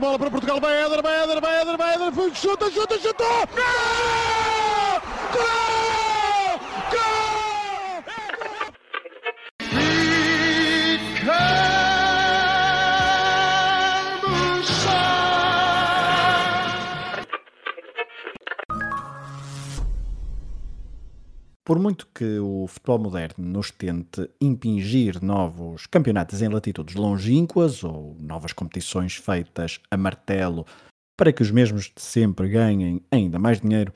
bola para Portugal, vai Éder, vai Éder, vai Éder, vai Éder, chuta, chuta, chutou! Gol! Gol! Por muito que o futebol moderno nos tente impingir novos campeonatos em latitudes longínquas ou novas competições feitas a martelo para que os mesmos de sempre ganhem ainda mais dinheiro,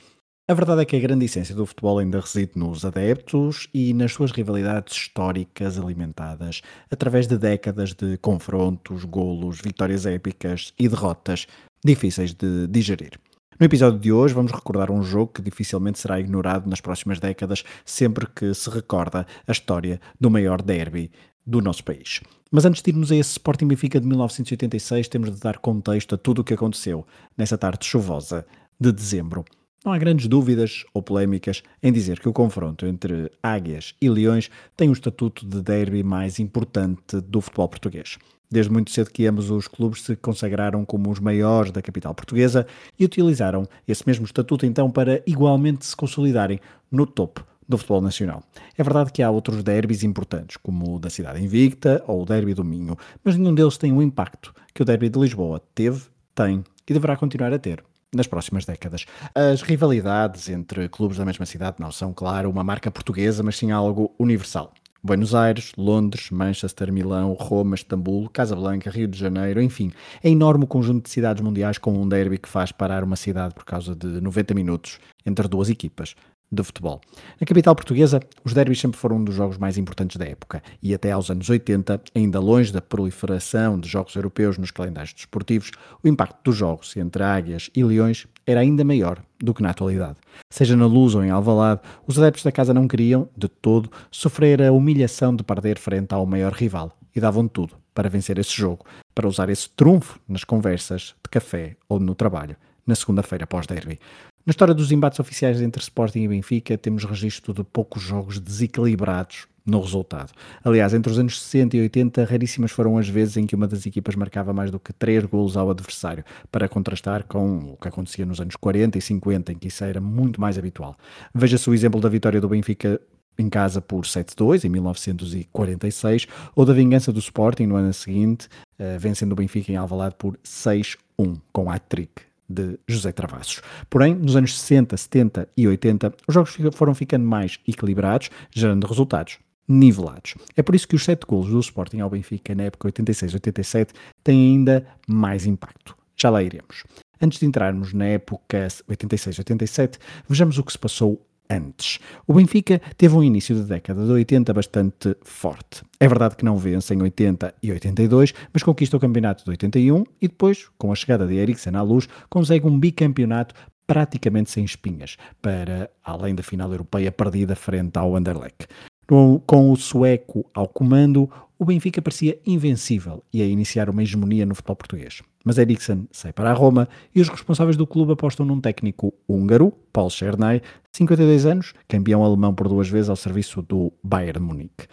a verdade é que a grande essência do futebol ainda reside nos adeptos e nas suas rivalidades históricas alimentadas através de décadas de confrontos, golos, vitórias épicas e derrotas difíceis de digerir. No episódio de hoje vamos recordar um jogo que dificilmente será ignorado nas próximas décadas, sempre que se recorda a história do maior derby do nosso país. Mas antes de irmos a esse Sporting Benfica de 1986, temos de dar contexto a tudo o que aconteceu nessa tarde chuvosa de dezembro. Não há grandes dúvidas ou polémicas em dizer que o confronto entre Águias e Leões tem o estatuto de derby mais importante do futebol português. Desde muito cedo que ambos os clubes se consagraram como os maiores da capital portuguesa e utilizaram esse mesmo estatuto então para igualmente se consolidarem no topo do futebol nacional. É verdade que há outros derbys importantes, como o da Cidade Invicta ou o Derby do Minho, mas nenhum deles tem o impacto que o Derby de Lisboa teve, tem e deverá continuar a ter nas próximas décadas. As rivalidades entre clubes da mesma cidade não são, claro, uma marca portuguesa, mas sim algo universal. Buenos Aires, Londres, Manchester, Milão, Roma, Istambul, Casablanca, Rio de Janeiro, enfim, é enorme o conjunto de cidades mundiais com um derby que faz parar uma cidade por causa de 90 minutos entre duas equipas de futebol. Na capital portuguesa, os derbys sempre foram um dos jogos mais importantes da época e até aos anos 80, ainda longe da proliferação de jogos europeus nos calendários desportivos, o impacto dos jogos entre águias e leões era ainda maior do que na atualidade. Seja na Luz ou em Alvalade, os adeptos da casa não queriam, de todo, sofrer a humilhação de perder frente ao maior rival e davam tudo para vencer esse jogo, para usar esse trunfo nas conversas de café ou no trabalho, na segunda-feira pós-derby. Na história dos embates oficiais entre Sporting e Benfica, temos registro de poucos jogos desequilibrados no resultado. Aliás, entre os anos 60 e 80, raríssimas foram as vezes em que uma das equipas marcava mais do que 3 golos ao adversário, para contrastar com o que acontecia nos anos 40 e 50, em que isso era muito mais habitual. Veja-se o exemplo da vitória do Benfica em casa por 7-2 em 1946, ou da vingança do Sporting no ano seguinte, eh, vencendo o Benfica em Alvalade por 6-1, com hat-trick de José Travassos. Porém, nos anos 60, 70 e 80, os jogos foram ficando mais equilibrados, gerando resultados nivelados. É por isso que os 7 golos do Sporting ao Benfica na época 86-87 têm ainda mais impacto. Já lá iremos. Antes de entrarmos na época 86-87, vejamos o que se passou antes. O Benfica teve um início de década de 80 bastante forte. É verdade que não vence em 80 e 82, mas conquista o campeonato de 81 e depois, com a chegada de Eriksen à luz, consegue um bicampeonato praticamente sem espinhas, para além da final europeia perdida frente ao Anderlecht. Com o sueco ao comando, o Benfica parecia invencível e a iniciar uma hegemonia no futebol português. Mas Eriksen sai para a Roma e os responsáveis do clube apostam num técnico húngaro, Paul Chernay, 52 anos, campeão alemão por duas vezes ao serviço do Bayern Munique.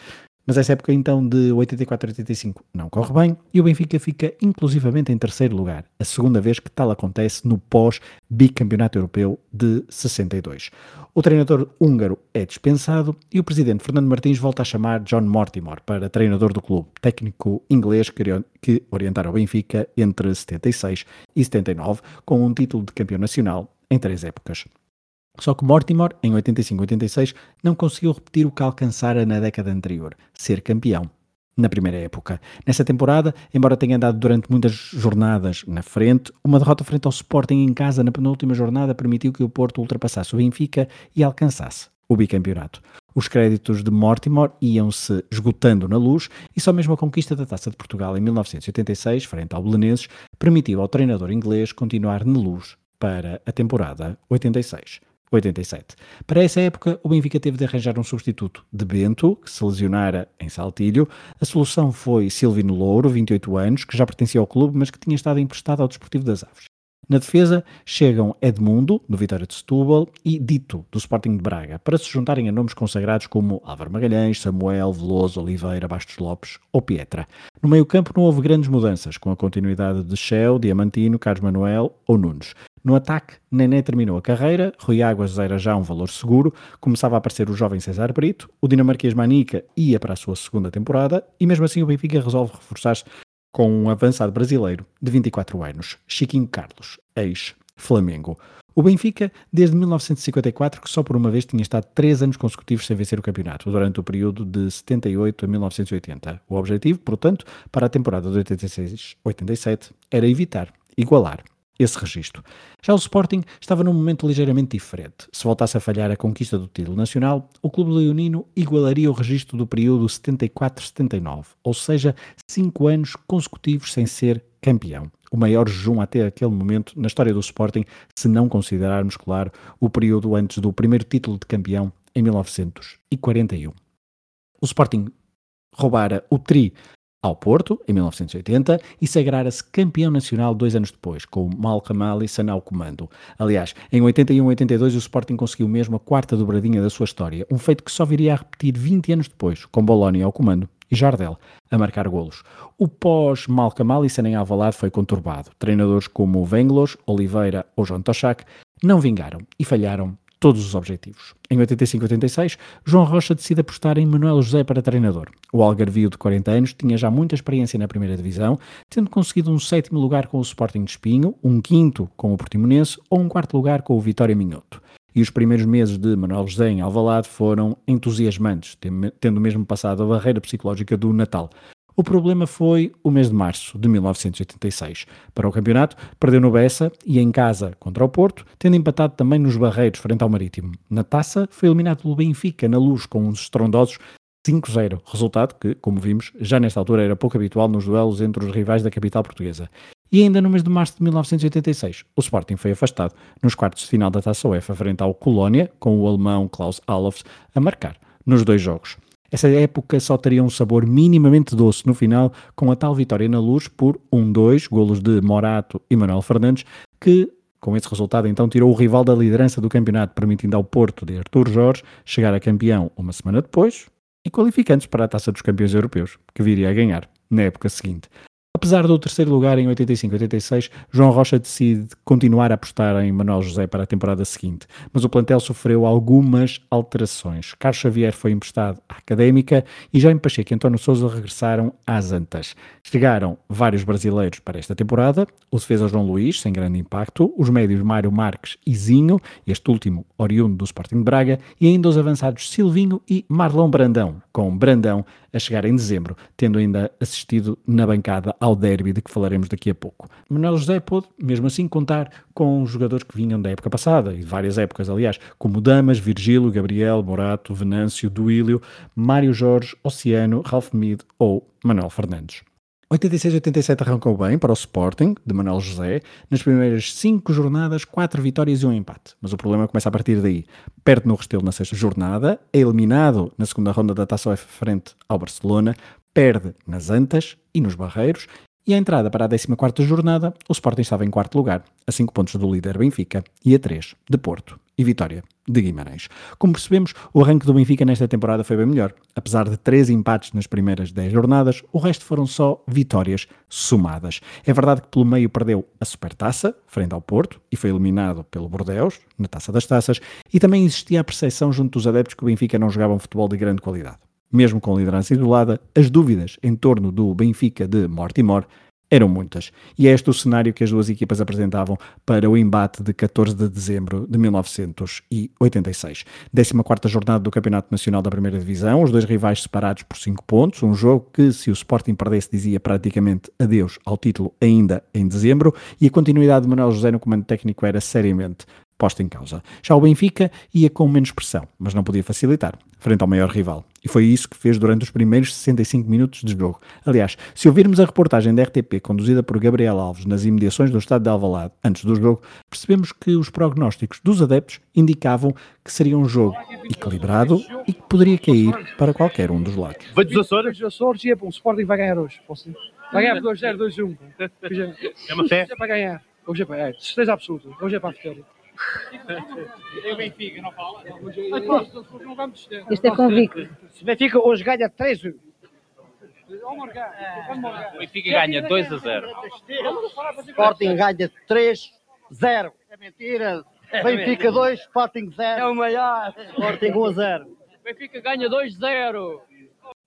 Mas essa época então de 84 a 85 não corre bem e o Benfica fica inclusivamente em terceiro lugar, a segunda vez que tal acontece no pós-bicampeonato europeu de 62. O treinador húngaro é dispensado e o presidente Fernando Martins volta a chamar John Mortimer para treinador do clube, técnico inglês que orientara o Benfica entre 76 e 79, com um título de campeão nacional em três épocas. Só que Mortimer, em 85-86, não conseguiu repetir o que alcançara na década anterior, ser campeão. Na primeira época. Nessa temporada, embora tenha andado durante muitas jornadas na frente, uma derrota frente ao Sporting em casa na penúltima jornada permitiu que o Porto ultrapassasse o Benfica e alcançasse o bicampeonato. Os créditos de Mortimer iam-se esgotando na luz e só mesmo a conquista da Taça de Portugal em 1986, frente ao Belenenses, permitiu ao treinador inglês continuar na luz para a temporada 86. 87. Para essa época, o Benfica teve de arranjar um substituto de Bento, que se lesionara em Saltilho. A solução foi Silvino Louro, 28 anos, que já pertencia ao clube, mas que tinha estado emprestado ao Desportivo das Aves. Na defesa chegam Edmundo, do Vitória de Setúbal, e Dito, do Sporting de Braga, para se juntarem a nomes consagrados como Álvaro Magalhães, Samuel, Veloso, Oliveira, Bastos Lopes ou Pietra. No meio-campo não houve grandes mudanças, com a continuidade de Shell, Diamantino, Carlos Manuel ou Nunes. No ataque, Nené terminou a carreira, Rui Águas era já um valor seguro, começava a aparecer o jovem César Brito, o dinamarquês Manica ia para a sua segunda temporada e mesmo assim o Benfica resolve reforçar-se com um avançado brasileiro de 24 anos, Chiquinho Carlos, ex-Flamengo. O Benfica, desde 1954, que só por uma vez tinha estado três anos consecutivos sem vencer o campeonato, durante o período de 78 a 1980. O objetivo, portanto, para a temporada de 86-87 era evitar, igualar esse registro. Já o Sporting estava num momento ligeiramente diferente. Se voltasse a falhar a conquista do título nacional, o clube leonino igualaria o registro do período 74-79, ou seja, cinco anos consecutivos sem ser campeão. O maior jejum até aquele momento na história do Sporting, se não considerarmos, claro, o período antes do primeiro título de campeão em 1941. O Sporting roubara o tri ao Porto, em 1980, e sagrara-se campeão nacional dois anos depois, com Malcolm Allison ao comando. Aliás, em 81-82 o Sporting conseguiu mesmo a quarta dobradinha da sua história, um feito que só viria a repetir 20 anos depois, com Bologna ao comando e Jardel a marcar golos. O pós-Malcolm Allison em Alvalade foi conturbado. Treinadores como Venglos, Oliveira ou João Tochac não vingaram e falharam todos os objetivos. Em 85-86, João Rocha decide apostar em Manuel José para treinador. O Algarvio de 40 anos tinha já muita experiência na primeira divisão, tendo conseguido um sétimo lugar com o Sporting de Espinho, um quinto com o Portimonense ou um quarto lugar com o Vitória Minhoto. E os primeiros meses de Manuel José em Alvalade foram entusiasmantes, tendo mesmo passado a barreira psicológica do Natal. O problema foi o mês de março de 1986. Para o campeonato, perdeu no Bessa e em casa contra o Porto, tendo empatado também nos Barreiros frente ao Marítimo. Na taça, foi eliminado pelo Benfica na luz com uns estrondosos 5-0, resultado que, como vimos, já nesta altura era pouco habitual nos duelos entre os rivais da capital portuguesa. E ainda no mês de março de 1986, o Sporting foi afastado nos quartos de final da Taça UEFA frente ao Colónia, com o alemão Klaus Allofs a marcar nos dois jogos. Essa época só teria um sabor minimamente doce no final, com a tal vitória na luz por 1-2, golos de Morato e Manuel Fernandes, que com esse resultado, então, tirou o rival da liderança do campeonato, permitindo ao Porto de Artur Jorge chegar a campeão uma semana depois e qualificando-se para a Taça dos Campeões Europeus, que viria a ganhar na época seguinte. Apesar do terceiro lugar em 85-86, João Rocha decide continuar a apostar em Manuel José para a temporada seguinte, mas o plantel sofreu algumas alterações. Carlos Xavier foi emprestado à Académica e Jaime Pacheco e António Souza regressaram às Antas. Chegaram vários brasileiros para esta temporada, o defesa João Luís, sem grande impacto, os médios Mário Marques e Zinho, este último oriundo do Sporting de Braga, e ainda os avançados Silvinho e Marlon Brandão, com Brandão a chegar em dezembro, tendo ainda assistido na bancada ao derby de que falaremos daqui a pouco. Manuel José pôde, mesmo assim, contar com jogadores que vinham da época passada, e de várias épocas, aliás, como Damas, Virgílio, Gabriel, Morato, Venâncio, Duílio, Mário Jorge, Oceano, Ralph Mead ou Manuel Fernandes. 86-87 arrancou bem para o Sporting, de Manuel José. Nas primeiras 5 jornadas, 4 vitórias e um empate. Mas o problema começa a partir daí. Perde no Restelo na sexta jornada, é eliminado na segunda ronda da Taça UEFA frente ao Barcelona, perde nas Antas e nos Barreiros e à entrada para a 14ª jornada, o Sporting estava em quarto lugar, a 5 pontos do líder Benfica e a 3 de Porto e Vitória de Guimarães. Como percebemos, o arranque do Benfica nesta temporada foi bem melhor. Apesar de três empates nas primeiras 10 jornadas, o resto foram só vitórias somadas. É verdade que pelo meio perdeu a Supertaça, frente ao Porto, e foi eliminado pelo Bordeus, na Taça das Taças, e também existia a percepção junto dos adeptos que o Benfica não jogava um futebol de grande qualidade. Mesmo com liderança isolada, as dúvidas em torno do Benfica de Mortimor eram muitas. E é este o cenário que as duas equipas apresentavam para o embate de 14 de dezembro de 1986. 14 jornada do Campeonato Nacional da Primeira Divisão, os dois rivais separados por 5 pontos, um jogo que, se o Sporting perdesse, dizia praticamente adeus ao título ainda em dezembro, e a continuidade de Manuel José no comando técnico era seriamente posta em causa. Já o Benfica ia com menos pressão, mas não podia facilitar, frente ao maior rival. E foi isso que fez durante os primeiros 65 minutos de jogo. Aliás, se ouvirmos a reportagem da RTP conduzida por Gabriel Alves nas imediações do estádio de Alvalade antes do jogo, percebemos que os prognósticos dos adeptos indicavam que seria um jogo equilibrado e que poderia cair para qualquer um dos lados. Vai dos Açores? Dos Açores e é bom, o Sporting vai ganhar hoje. Posso Vai ganhar 2-0, 2-1. É uma fé? Hoje é para ganhar. Hoje é para é, certeza absoluta. Hoje é para a vitória. Este é convicto. Se Benfica hoje ganha 3-1. O Benfica ganha 2 a 0. Sporting ganha 3-0. É mentira. Benfica 2, Sporting 0. É o maior. Sporting 1 a 0. Benfica ganha 2-0.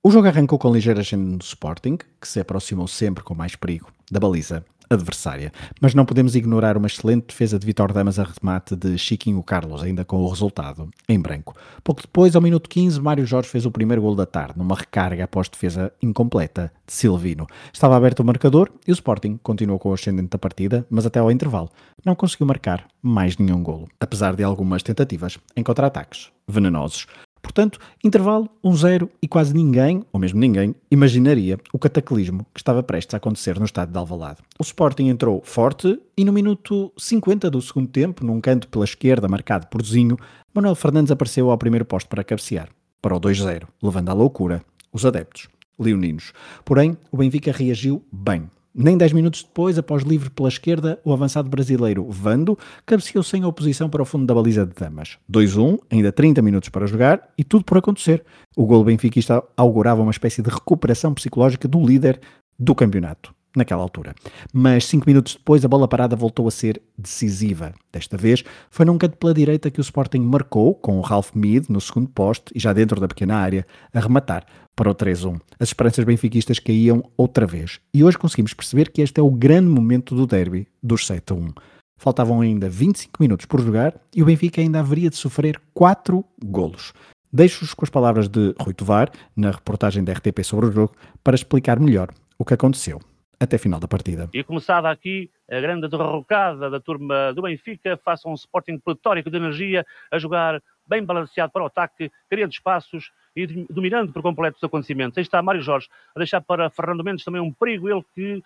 O jogo arrancou com ligeira agenda do Sporting, que se aproximou sempre com mais perigo da baliza adversária. Mas não podemos ignorar uma excelente defesa de Vitor Damas a remate de Chiquinho Carlos, ainda com o resultado em branco. Pouco depois, ao minuto 15, Mário Jorge fez o primeiro gol da tarde, numa recarga após defesa incompleta de Silvino. Estava aberto o marcador e o Sporting continuou com o ascendente da partida, mas até ao intervalo não conseguiu marcar mais nenhum golo, apesar de algumas tentativas em contra-ataques venenosos. Portanto, intervalo 1-0 e quase ninguém, ou mesmo ninguém, imaginaria o cataclismo que estava prestes a acontecer no estádio de Alvalade. O Sporting entrou forte e no minuto 50 do segundo tempo, num canto pela esquerda marcado por Zinho, Manuel Fernandes apareceu ao primeiro posto para cabecear, para o 2-0, levando à loucura os adeptos leoninos. Porém, o Benfica reagiu bem. Nem 10 minutos depois, após livre pela esquerda, o avançado brasileiro Vando cabeceou sem oposição para o fundo da baliza de Damas. 2-1, ainda 30 minutos para jogar e tudo por acontecer. O gol benfiquista augurava uma espécie de recuperação psicológica do líder do campeonato naquela altura. Mas cinco minutos depois a bola parada voltou a ser decisiva. Desta vez foi num canto pela direita que o Sporting marcou, com o Ralph Mead no segundo poste e já dentro da pequena área, a rematar para o 3-1. As esperanças benfiquistas caíam outra vez. E hoje conseguimos perceber que este é o grande momento do derby dos 7-1. Faltavam ainda 25 minutos por jogar e o Benfica ainda haveria de sofrer 4 golos. Deixo-vos com as palavras de Rui Tovar, na reportagem da RTP sobre o jogo, para explicar melhor o que aconteceu até final da partida. E começada aqui a grande derrocada da turma do Benfica, faça um Sporting pletórico de energia, a jogar bem balanceado para o ataque, criando espaços e dominando por completo os acontecimentos. Aí está Mário Jorge a deixar para Fernando Mendes também um perigo, ele que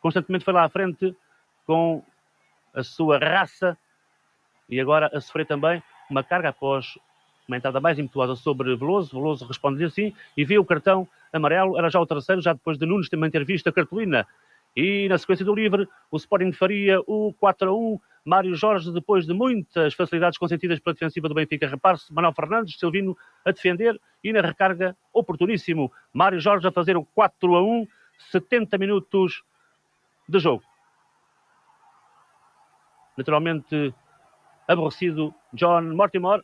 constantemente foi lá à frente com a sua raça e agora a sofrer também uma carga após uma entrada mais impetuosa sobre Veloso. Veloso responde assim e vê o cartão amarelo. Era já o terceiro, já depois de Nunes também ter visto a cartolina. E na sequência do livre, o Sporting faria o 4 a 1. Mário Jorge, depois de muitas facilidades consentidas pela defensiva do Benfica, repare-se, Manuel Fernandes, Silvino a defender e na recarga, oportuníssimo. Mário Jorge a fazer o 4 a 1, 70 minutos de jogo. Naturalmente, aborrecido John Mortimer,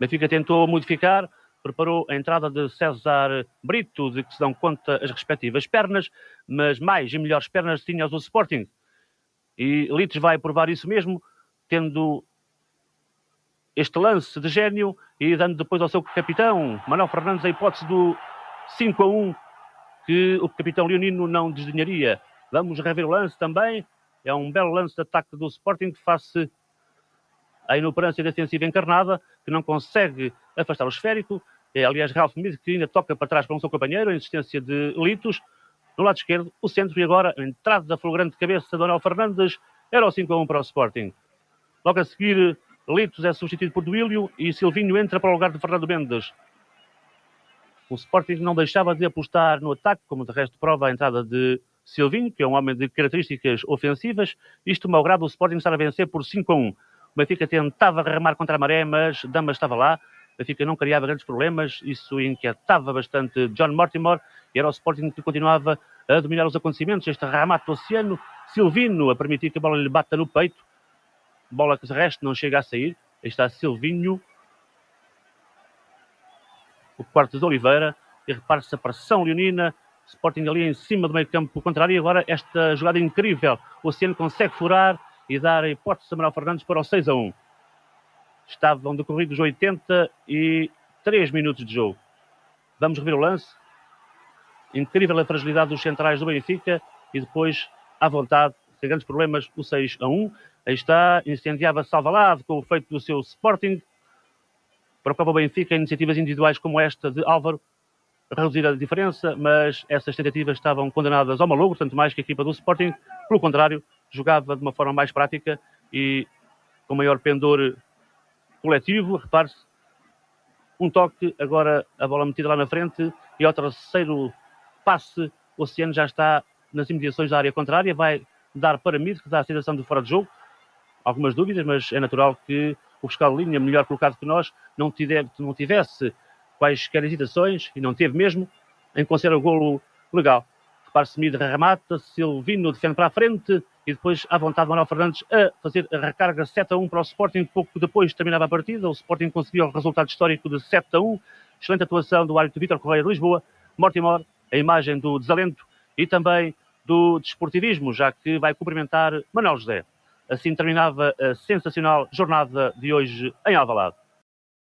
Benfica tentou modificar, preparou a entrada de César Brito, de que se dão conta as respectivas pernas, mas mais e melhores pernas tinha do Sporting. E Lites vai provar isso mesmo, tendo este lance de gênio e dando depois ao seu capitão, Manuel Fernandes, a hipótese do 5 a 1, que o capitão leonino não desdenharia. Vamos rever o lance também. É um belo lance de ataque do Sporting face a inoperância defensiva encarnada, que não consegue afastar o esférico. É, aliás, Ralph Mead que ainda toca para trás para o seu companheiro, a insistência de Litos. No lado esquerdo, o centro e agora a entrada da fulgurante cabeça de Donel Fernandes era o 5 a 1 para o Sporting. Logo a seguir, Litos é substituído por Duílio e Silvinho entra para o lugar de Fernando Mendes. O Sporting não deixava de apostar no ataque, como de resto prova a entrada de Silvinho, que é um homem de características ofensivas. Isto malgrado o Sporting estar a vencer por 5 a 1. O Benfica tentava remar contra a maré, mas Damas estava lá. O Benfica não criava grandes problemas, isso inquietava bastante John Mortimer e era o Sporting que continuava a dominar os acontecimentos. Este remate do Oceano, Silvino a permitir que a bola lhe bata no peito, bola que de resto não chega a sair. Aí está Silvinho, o quarto de Oliveira, e repare-se a pressão leonina, Sporting ali em cima do meio campo contrário, e agora esta jogada incrível, o Oceano consegue furar, e dar a hipótese a Manuel Fernandes para o 6 a 1. Estavam decorridos 83 minutos de jogo. Vamos rever o lance. Incrível a fragilidade dos centrais do Benfica e depois, à vontade, sem grandes problemas, o 6 a 1. Aí está, incendiava Salvalade com o feito do seu Sporting. Para o Benfica, iniciativas individuais como esta de Álvaro reduzir a diferença, mas essas tentativas estavam condenadas ao malogro, tanto mais que a equipa do Sporting, pelo contrário, jogava de uma forma mais prática e com maior pendor coletivo. Repare-se, um toque, agora a bola metida lá na frente e ao terceiro passe, o Oceano já está nas imediações da área contrária, vai dar para mim, que dá a sensação de fora de jogo. Algumas dúvidas, mas é natural que o fiscal de linha, melhor colocado que nós, não tivesse quaisquer hesitações, e não teve mesmo, em considerar o golo legal. Repare-se, Mid remata, Silvino defende para a frente, e depois, à vontade, Manuel Fernandes a fazer a recarga 7 a 1 para o Sporting. Pouco depois terminava a partida, o Sporting conseguiu o resultado histórico de 7 a 1. Excelente atuação do árbitro Vítor Correia de Lisboa. Mortimor, a imagem do desalento e também do desportivismo, já que vai cumprimentar Manuel José. Assim terminava a sensacional jornada de hoje em Alvalade.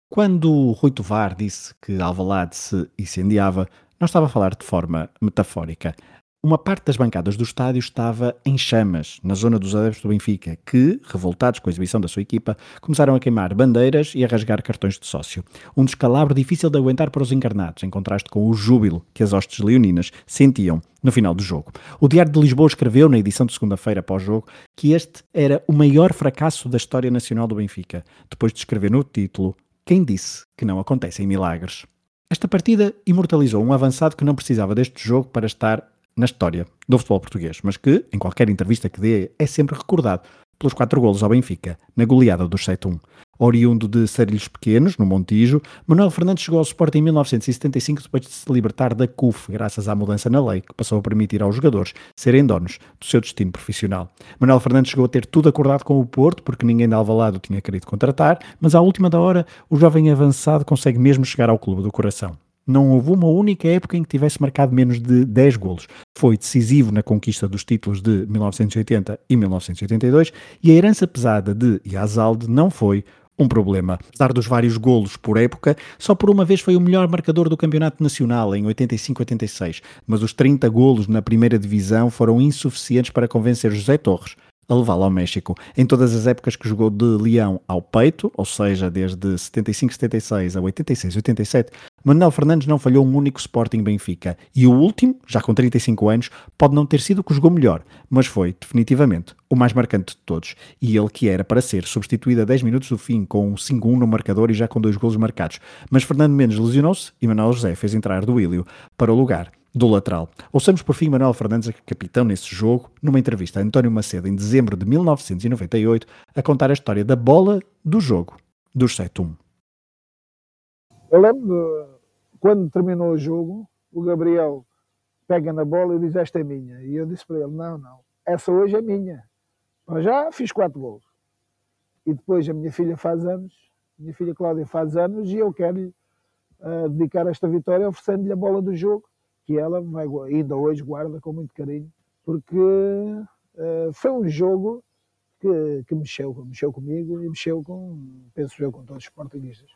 Quando Rui Tovar disse que Alvalade se incendiava, não estava a falar de forma metafórica. Uma parte das bancadas do estádio estava em chamas, na zona dos adeptos do Benfica, que, revoltados com a exibição da sua equipa, começaram a queimar bandeiras e a rasgar cartões de sócio. Um descalabro difícil de aguentar para os encarnados, em contraste com o júbilo que as hostes leoninas sentiam no final do jogo. O Diário de Lisboa escreveu, na edição de segunda-feira após-jogo, que este era o maior fracasso da história nacional do Benfica, depois de escrever no título Quem disse que não acontecem milagres? Esta partida imortalizou um avançado que não precisava deste jogo para estar na história do futebol português, mas que, em qualquer entrevista que dê, é sempre recordado pelos quatro golos ao Benfica, na goleada dos 7-1. Oriundo de Sarilhos Pequenos, no Montijo, Manuel Fernandes chegou ao Sporting em 1975 depois de se libertar da CUF, graças à mudança na lei, que passou a permitir aos jogadores serem donos do seu destino profissional. Manuel Fernandes chegou a ter tudo acordado com o Porto, porque ninguém de Alvalade o tinha querido contratar, mas à última da hora, o jovem avançado consegue mesmo chegar ao clube do coração não houve uma única época em que tivesse marcado menos de 10 golos. Foi decisivo na conquista dos títulos de 1980 e 1982 e a herança pesada de Yazalde não foi um problema. Apesar dos vários golos por época, só por uma vez foi o melhor marcador do Campeonato Nacional, em 85-86, mas os 30 golos na primeira divisão foram insuficientes para convencer José Torres a levá-lo ao México. Em todas as épocas que jogou de leão ao peito, ou seja, desde 75-76 a 86-87, Manuel Fernandes não falhou um único Sporting Benfica. E o último, já com 35 anos, pode não ter sido o que jogou melhor, mas foi, definitivamente, o mais marcante de todos. E ele que era para ser substituído a 10 minutos do fim, com um 5-1 no marcador e já com dois golos marcados. Mas Fernando Mendes lesionou-se e Manuel José fez entrar do Ilho para o lugar do lateral. Ouçamos por fim Manuel Fernandes, capitão nesse jogo, numa entrevista a António Macedo em dezembro de 1998, a contar a história da bola do jogo dos 7-1. Eu lembro quando terminou o jogo, o Gabriel pega na bola e diz: Esta é minha. E eu disse para ele: Não, não, essa hoje é minha. Já fiz quatro gols. E depois a minha filha faz anos, minha filha Cláudia faz anos, e eu quero uh, dedicar esta vitória oferecendo-lhe a bola do jogo que ela vai, ainda hoje guarda com muito carinho, porque uh, foi um jogo que, que, mexeu, mexeu comigo e mexeu com, penso eu, com todos os portugueses.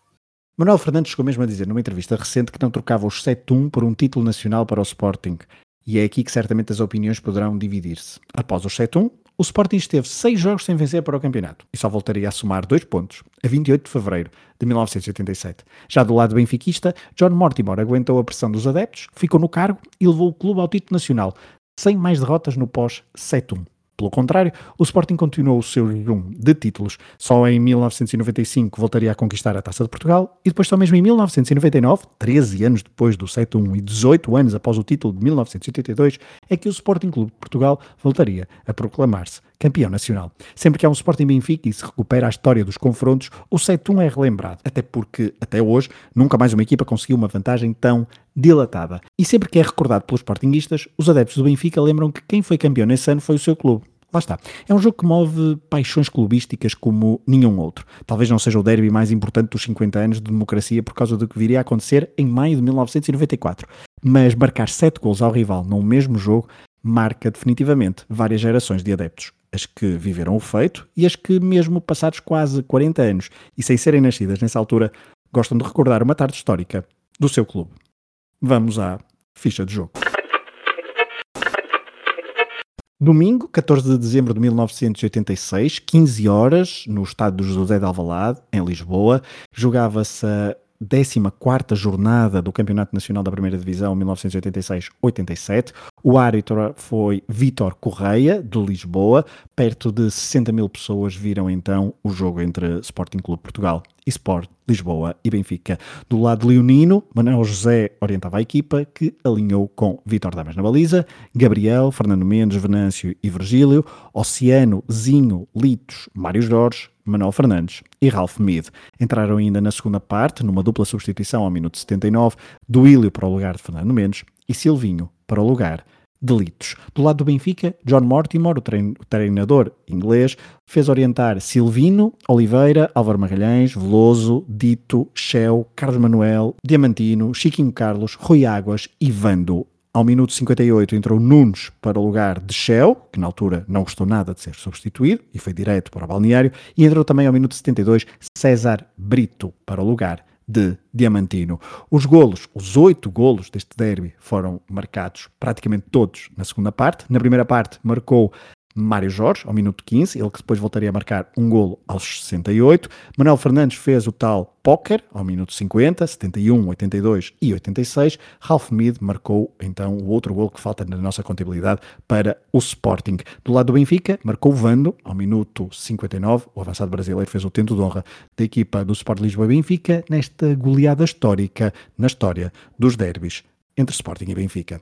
Manuel Fernandes chegou mesmo a dizer numa entrevista recente que não trocava os 7-1 por um título nacional para o Sporting. E é aqui que certamente as opiniões poderão dividir-se. Após os 7-1, o Sporting esteve seis jogos sem vencer para o campeonato e só voltaria a somar dois pontos a 28 de fevereiro de 1987. Já do lado benfiquista, John Mortimer aguentou a pressão dos adeptos, ficou no cargo e levou o clube ao título nacional, sem mais derrotas no pós-7-1. Pelo contrário, o Sporting continuou o seu jejum de títulos. Só em 1995 voltaria a conquistar a Taça de Portugal e depois só mesmo em 1999, 13 anos depois do 7-1 e 18 anos após o título de 1982, é que o Sporting Clube de Portugal voltaria a proclamar-se campeão nacional. Sempre que há um Sporting Benfica e se recupera a história dos confrontos, o 7-1 é relembrado, até porque, até hoje, nunca mais uma equipa conseguiu uma vantagem tão dilatada. E sempre que é recordado pelos Sportingistas, os adeptos do Benfica lembram que quem foi campeão nesse ano foi o seu clube. Lá está. É um jogo que move paixões clubísticas como nenhum outro. Talvez não seja o derby mais importante dos 50 anos de democracia por causa do que viria a acontecer em maio de 1994. Mas marcar 7 gols ao rival num mesmo jogo marca definitivamente várias gerações de adeptos. As que viveram o feito e as que, mesmo passados quase 40 anos e sem serem nascidas nessa altura, gostam de recordar uma tarde histórica do seu clube. Vamos à ficha de jogo. Domingo, 14 de dezembro de 1986, 15 horas, no estádio do José de Alvalade, em Lisboa, jogava-se a 14 jornada do Campeonato Nacional da Primeira Divisão 1986-87. O árbitro foi Vítor Correia, de Lisboa. Perto de 60 mil pessoas viram então o jogo entre Sporting Clube Portugal e Sport Lisboa e Benfica. Do lado leonino, Manuel José orientava a equipa, que alinhou com Vítor Damas na baliza, Gabriel, Fernando Mendes, Venâncio e Virgílio, Oceano, Zinho, Litos, Mário Jorge, Manuel Fernandes e Ralph Mead. Entraram ainda na segunda parte, numa dupla substituição ao minuto 79, Duílio para o lugar de Fernando Mendes e Silvinho para o lugar delitos. Do lado do Benfica, John Mortimer, o treinador inglês, fez orientar Silvino, Oliveira, Álvaro Magalhães, Veloso, Dito, Shell, Carlos Manuel, Diamantino, Chiquinho Carlos, Rui Águas e Vando. Ao minuto 58 entrou Nunes para o lugar de Shell, que na altura não gostou nada de ser substituído e foi direto para o balneário, e entrou também ao minuto 72 César Brito para o lugar de Diamantino. Os golos, os oito golos deste derby foram marcados praticamente todos na segunda parte. Na primeira parte marcou Mário Jorge, ao minuto 15, ele que depois voltaria a marcar um golo aos 68. Manuel Fernandes fez o tal póquer ao minuto 50, 71, 82 e 86. Ralph Mead marcou então o outro golo que falta na nossa contabilidade para o Sporting. Do lado do Benfica, marcou Vando ao minuto 59. O avançado brasileiro fez o tento de honra da equipa do Sport Lisboa e Benfica nesta goleada histórica na história dos derbys entre Sporting e Benfica.